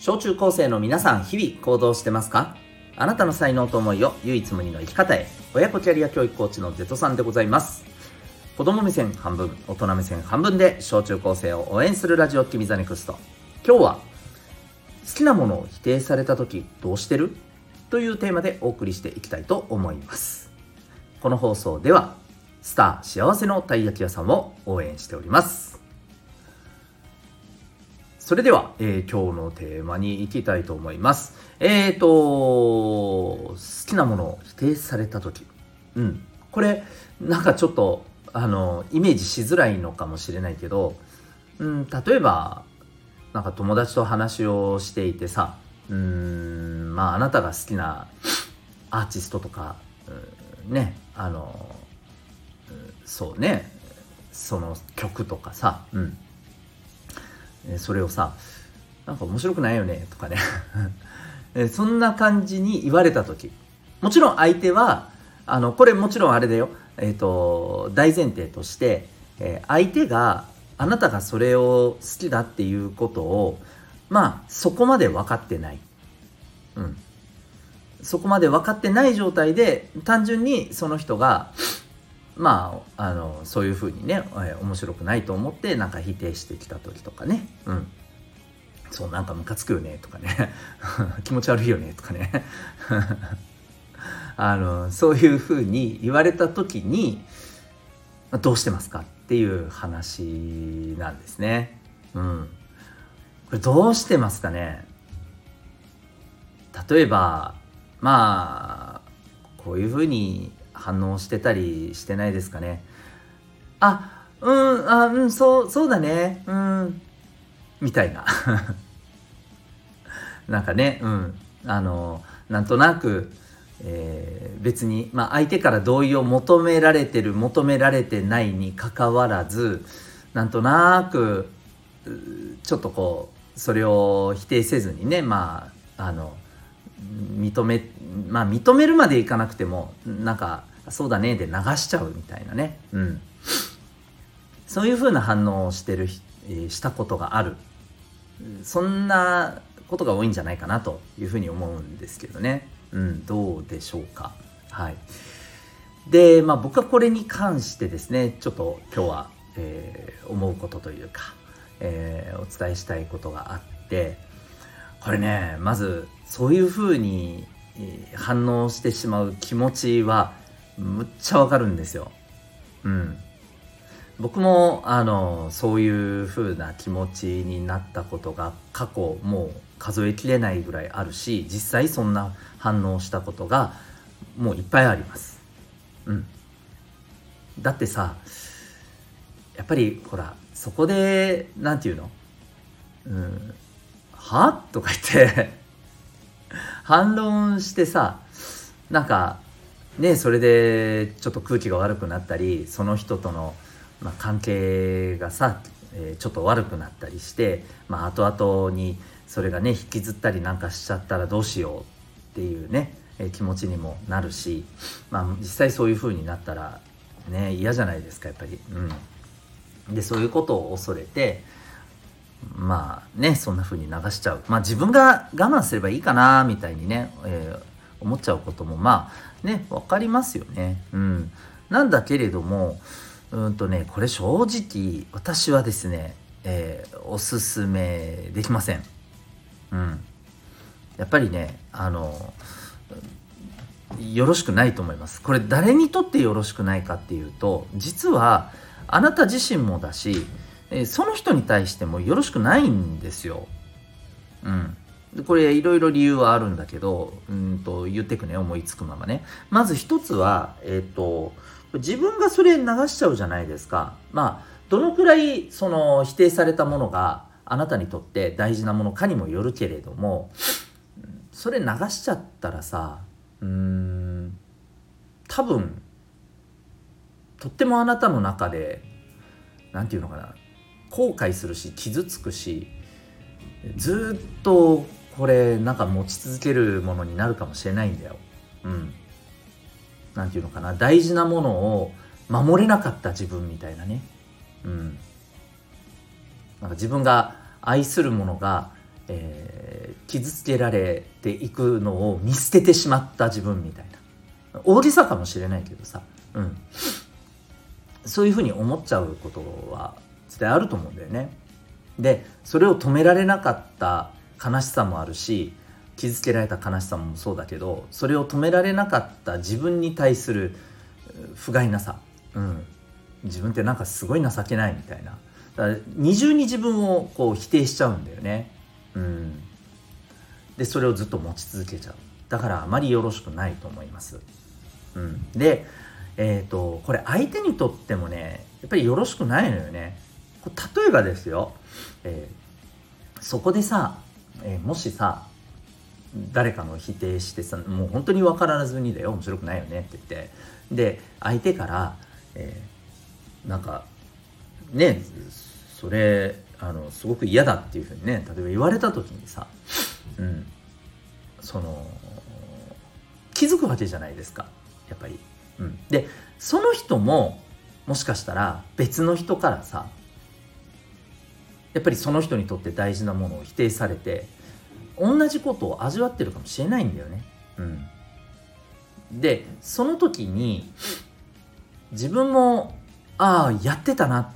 小中高生の皆さん、日々行動してますか？あなたの才能と思いを唯一無二の生き方へ。親子キャリア教育コーチのゼトさんでございます。子供目線半分、大人目線半分で小中高生を応援するラジオ君 the NEXT。今日は、好きなものを否定された時どうしてる？というテーマでお送りしていきたいと思います。この放送では、スター幸せのたい焼き屋さんを応援しております。それでは、えー、今日のテーマに行きたいと思います。えっ、ー、と、好きなものを否定された時。うん。これ、なんかちょっと、あの、イメージしづらいのかもしれないけど、うん、例えば、なんか友達と話をしていてさ、うん、まあ、あなたが好きなアーティストとか、うん、ね、あの、そうね、その曲とかさ、うん。それをさなんか面白くないよねとかね。そんな感じに言われた時。もちろん相手はあのこれもちろんあれだよ、えーと、大前提として、えー、相手があなたがそれを好きだっていうことをまあそこまで分かってない、うん、そこまで分かってない状態で単純にその人がまあ、あのそういうふうにね、えー、面白くないと思ってなんか否定してきた時とかね、うん、そうなんかムカつくよねとかね。気持ち悪いよねとかね。あのそういうふうに言われた時にどうしてますかっていう話なんですね。うん、これどうしてますかね。例えばまあこういうふうに反応してたりしてないですかね。あうんあうんそうそうだね。うん。みたいな。なんかねうん。あのなんとなく、えー、別に、まあ、相手から同意を求められてる求められてないにかかわらずなんとなくちょっとこうそれを否定せずにねまああの認めまあ認めるまでいかなくてもなんかそうだねで流しちゃうみたいなね、うん、そういうふうな反応をしてる、え、したことがある。そんなことが多いんじゃないかなというふうに思うんですけどね、うん、どうでしょうか。はい。でまあ僕はこれに関してですねちょっと今日は、えー、思うことというか、えー、お伝えしたいことがあってこれねまずそういうふうに反応してしまう気持ちはむっちゃわかるんですよ。うん。僕もあのそういう風な気持ちになったことが過去もう数えきれないぐらいあるし実際そんな反応したことがもういっぱいあります。うん。だってさやっぱりほらそこで何て言うの？うんは？とか言って反論してさなんかねそれでちょっと空気が悪くなったりその人との、まあ、関係がさ、えー、ちょっと悪くなったりして、まあ、後々にそれがね引きずったりなんかしちゃったらどうしようっていうね、えー、気持ちにもなるし、まあ、実際そういう風になったらね嫌じゃないですかやっぱり。うん、でそういうことを恐れてまあねそんな風に流しちゃうまあ自分が我慢すればいいかなみたいにね、えー思っちゃうこともまあね分かりますよね。うん、なんだけれどもうんとねこれ正直私はですね、えー、おすすめできません。うん、やっぱりねあのよろしくないと思います。これ誰にとってよろしくないかっていうと実はあなた自身もだし、えその人に対してもよろしくないんですよ。うん。これいろいろ理由はあるんだけど、うんと言ってくね、思いつくままね。まず一つは、えっ、ー、と、自分がそれ流しちゃうじゃないですか。まあ、どのくらいその否定されたものがあなたにとって大事なものかにもよるけれども、それ流しちゃったらさ、うん、多分、とってもあなたの中で、何て言うのかな、後悔するし、傷つくし、ずっとこれなんか持ち続けるものになるかもしれないんだよ。うん。なていうのかな大事なものを守れなかった自分みたいなね。うん。なんか自分が愛するものが、え傷つけられていくのを見捨ててしまった自分みたいな大げさかもしれないけどさ、うん、そういうふうに思っちゃうことは絶対あると思うんだよね。でそれを止められなかった悲しさもあるし傷つけられた悲しさもそうだけどそれを止められなかった自分に対する不甲斐なさ、うん、自分ってなんかすごい情けないみたいな。だから二重に自分をこう否定しちゃうんだよね、うん、でそれをずっと持ち続けちゃう。だからあまりよろしくないと思います、うん、でえっ、ー、とこれ相手にとってもねやっぱりよろしくないのよね。例えばですよ、えー、そこでさ、えー、もしさ誰かの否定してさもう本当に分からずにだよ面白くないよねって言ってで相手から、えー、なんかねそれあのすごく嫌だっていうふうにね例えば言われた時にさ、うん、その気づくわけじゃないですかやっぱり。うん、でその人ももしかしたら別の人からさやっぱりその人にとって大事なものを否定されて同じことを味わってるかもしれないんだよね。うん、でその時に自分もああやってたな。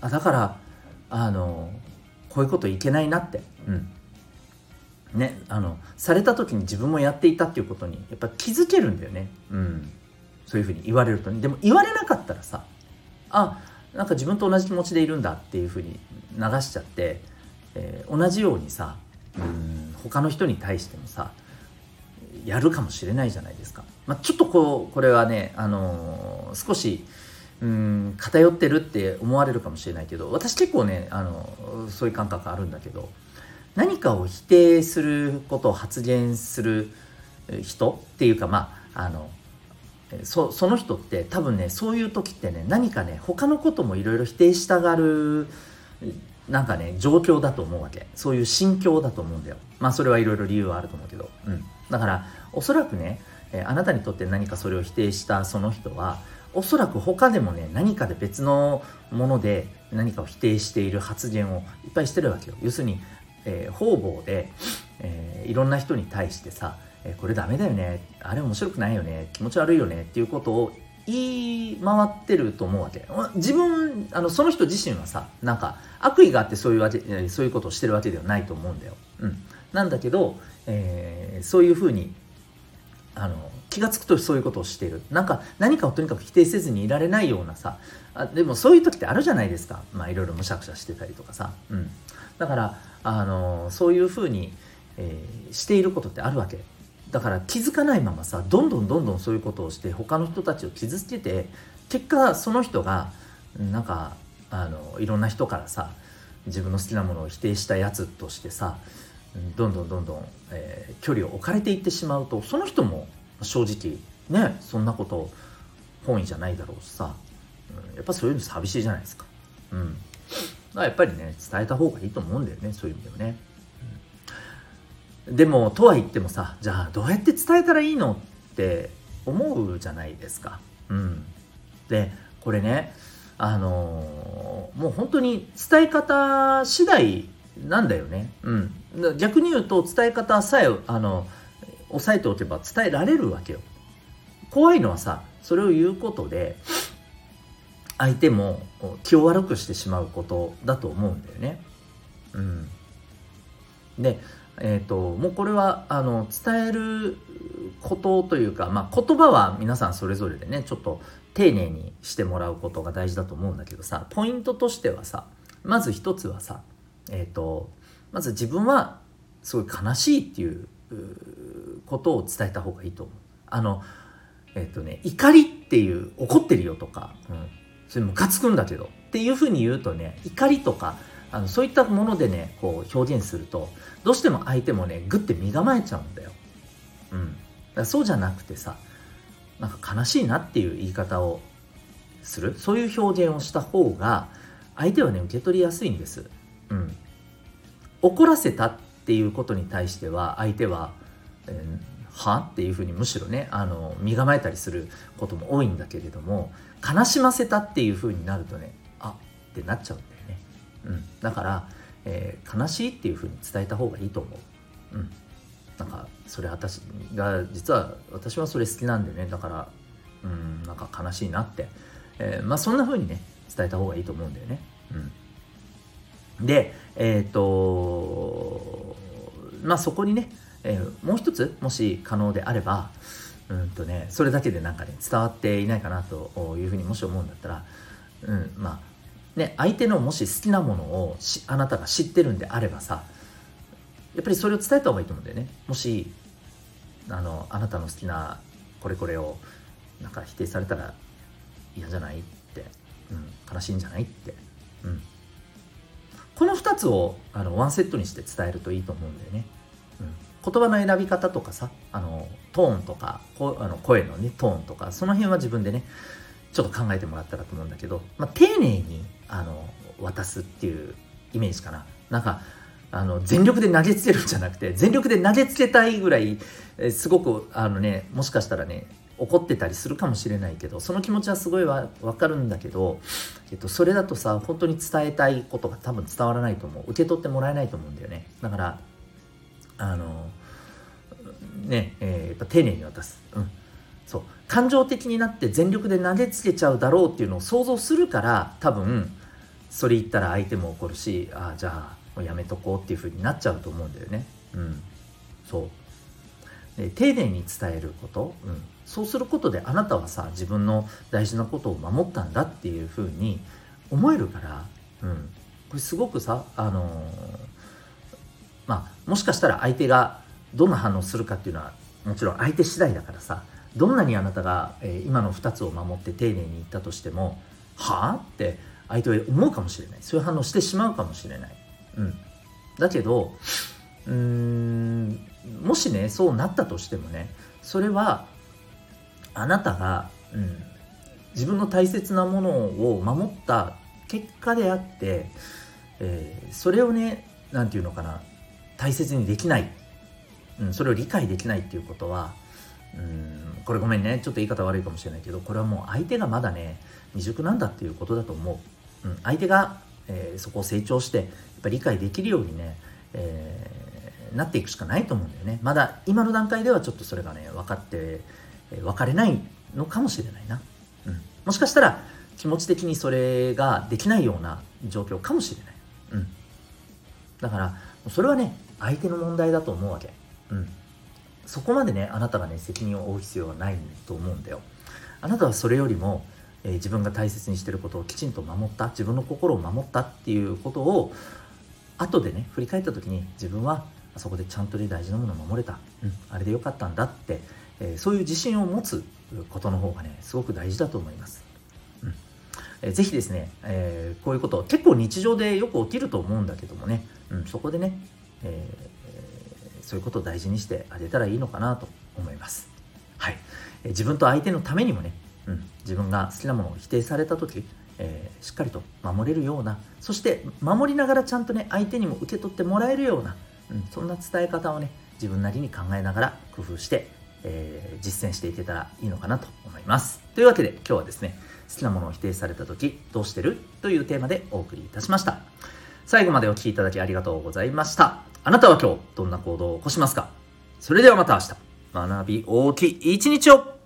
あだからあのこういうこといけないなって、うん。ね、あのされた時に自分もやっていたっていうことにやっぱ気づけるんだよね、うん、そういうふうに言われるとね。でも言われなかったらさあなんか自分と同じ気持ちでいるんだっていうふうに流しちゃって、えー、同じようにさうん他の人に対してもさやるかもしれないじゃないですか。まあ、ちょっとこうこれはね、あのー、少しうん偏ってるって思われるかもしれないけど私結構ね、あのそういう感覚あるんだけど何かを否定することを発言する人っていうかまああのそその人って多分ねそういう時ってね何かね他のこともいろいろ否定したがるなんかね状況だと思うわけ。そういう心境だと思うんだよ。まあそれはいろいろ理由はあると思うけど、うん、だからおそらくね、え、あなたにとって何かそれを否定したその人はおそらく他でもね何かで別のもので何かを否定している発言をいっぱいしてるわけよ。要するに、えー、方々で、えー、いろんな人に対してさ、えこれダメだよね。あれ面白くないよね。気持ち悪いよね。っていうことを言い回ってると思うわけ。自分あのその人自身はさなんか悪意があってそういうわけそういうことをしてるわけではないと思うんだよ、うん、なんだけど、えー、そういうふうにあの気が付くとそういうことをしてる。なんか何かをとにかく否定せずにいられないようなさあでもそういう時ってあるじゃないですか。まあいろいろむしゃくしゃしてたりとかさ、うん、だからあのそういうふうに、えー、していることってあるわけ。だから気づかないままさどんどんどんどんそういうことをして他の人たちを傷つけて結果その人がなんかあのいろんな人からさ自分の好きなものを否定したやつとしてさどんどんどんどん、えー、距離を置かれていってしまうとその人も正直ねそんなこと本意じゃないだろうしさ、うん、やっぱそういうの寂しいじゃないですか。うん、だからやっぱりね伝えた方がいいと思うんだよねそういう意味ではね。でもとは言ってもさじゃあどうやって伝えたらいいのって思うじゃないですか。うん、でこれねあのー、もう本当に伝え方次第なんだよね。うん、逆に言うと伝え方さえあの押さえておけば伝えられるわけよ。怖いのはさそれを言うことで相手も気を悪くしてしまうことだと思うんだよね。うん、でえーと、もうこれはあの伝えることというか、まあ、言葉は皆さんそれぞれでねちょっと丁寧にしてもらうことが大事だと思うんだけどさポイントとしてはさまず一つはさ、えーと、まず自分はすごい悲しいっていうことを伝えた方がいいと思う。あのえっ、ー、とね怒りっていう怒ってるよとか、うん、それムカつくんだけどっていうふうに言うとね怒りとかあのそういったものでねこう表現するとどうしても相手もねグッて身構えちゃうんだよ。うん、だからそうじゃなくてさなんか悲しいなっていう言い方をする？そういう表現をした方が相手はね受け取りやすいんです。うん、怒らせたっていうことに対しては相手は、えー、は？っていうふうにむしろねあの身構えたりすることも多いんだけれども悲しませたっていうふうになるとねあってなっちゃうんだよね。うん、だから、えー、悲しいっていうふうに伝えた方がいいと思う。うん。なんかそれ私が実は私はそれ好きなんでね。だからうんなんか悲しいなって、えー、まあそんな風にね伝えた方がいいと思うんだよね。うん、でえっ、とまあそこにね、えー、もう一つもし可能であればうんとねそれだけでなんかね伝わっていないかなというふうにもし思うんだったら、うんまあね、相手のもし好きなものをあなたが知ってるんであればさやっぱりそれを伝えた方がいいと思うんだよね。もしあのあなたの好きなこれこれをなんか否定されたら嫌じゃないって、うん、悲しいんじゃないって、うん、この2つをあのワンセットにして伝えるといいと思うんだよね、うん、言葉の選び方とかさあのトーンとかこあの声のねトーンとかその辺は自分でねちょっと考えてもらったらと思うんだけど、まあ、丁寧にあの渡すっていうイメージかな。なんかあの全力で投げつけるんじゃなくて全力で投げつけたいぐらいえすごくあのねもしかしたらね怒ってたりするかもしれないけどその気持ちはすごいわ分かるんだけど、えっと、それだとさ本当に伝えたいことが多分伝わらないと思う。受け取ってもらえないと思うんだよね。だからあのねえー、やっぱ丁寧に渡す、うん、そう。感情的になって全力で投げつけちゃうだろうっていうのを想像するから多分それ言ったら相手も怒るしああじゃあもうやめとこうっていう風になっちゃうと思うんだよね。うん。そう。で丁寧に伝えること、うん、そうすることであなたはさ自分の大事なことを守ったんだっていう風に思えるから、うん、これすごくさあのー、まあもしかしたら相手がどんな反応するかっていうのはもちろん相手次第だからさどんなにあなたが、え、今の2つを守って丁寧に言ったとしてもはあ？って相手は思うかもしれない。そういう反応してしまうかもしれない、うん、だけどうーんもしねそうなったとしてもねそれはあなたが、うん、自分の大切なものを守った結果であって、えー、それをね何て言うのかな大切にできない。うん、それを理解できないっていうことはうんこれごめんね。ちょっと言い方悪いかもしれないけどこれはもう相手がまだね未熟なんだっていうことだと思う、うん、相手が、えー、そこを成長してやっぱ理解できるようにね、えー、なっていくしかないと思うんだよね。まだ今の段階ではちょっとそれがね分かって、えー、分かれないのかもしれないな、うん、もしかしたら気持ち的にそれができないような状況かもしれない、うん、だからそれはね相手の問題だと思うわけ。うん、そこまでねあなたがね責任を負う必要はないと思うんだよ。あなたはそれよりも、えー、自分が大切にしてることをきちんと守った自分の心を守ったっていうことを後でね振り返った時に自分はあそこでちゃんとね大事なものを守れた、うん、あれでよかったんだって、えー、そういう自信を持つことの方がねすごく大事だと思います。うん。えー、ぜひですね、えー、こういうこと結構日常でよく起きると思うんだけどもね、うん、そこでね、えそういうことを大事にしてあげたらいいのかなと思います。はい。え自分と相手のためにもね、うん、自分が好きなものを否定された時、えー、しっかりと守れるような、そして守りながらちゃんとね、相手にも受け取ってもらえるような、うん、そんな伝え方をね、自分なりに考えながら工夫して、えー、実践していけたらいいのかなと思います。というわけで今日はですね、好きなものを否定された時どうしてる？というテーマでお送りいたしました。最後までお聴きいただきありがとうございました。あなたは今日どんな行動を起こしますか？それではまた明日、学び大きい一日を。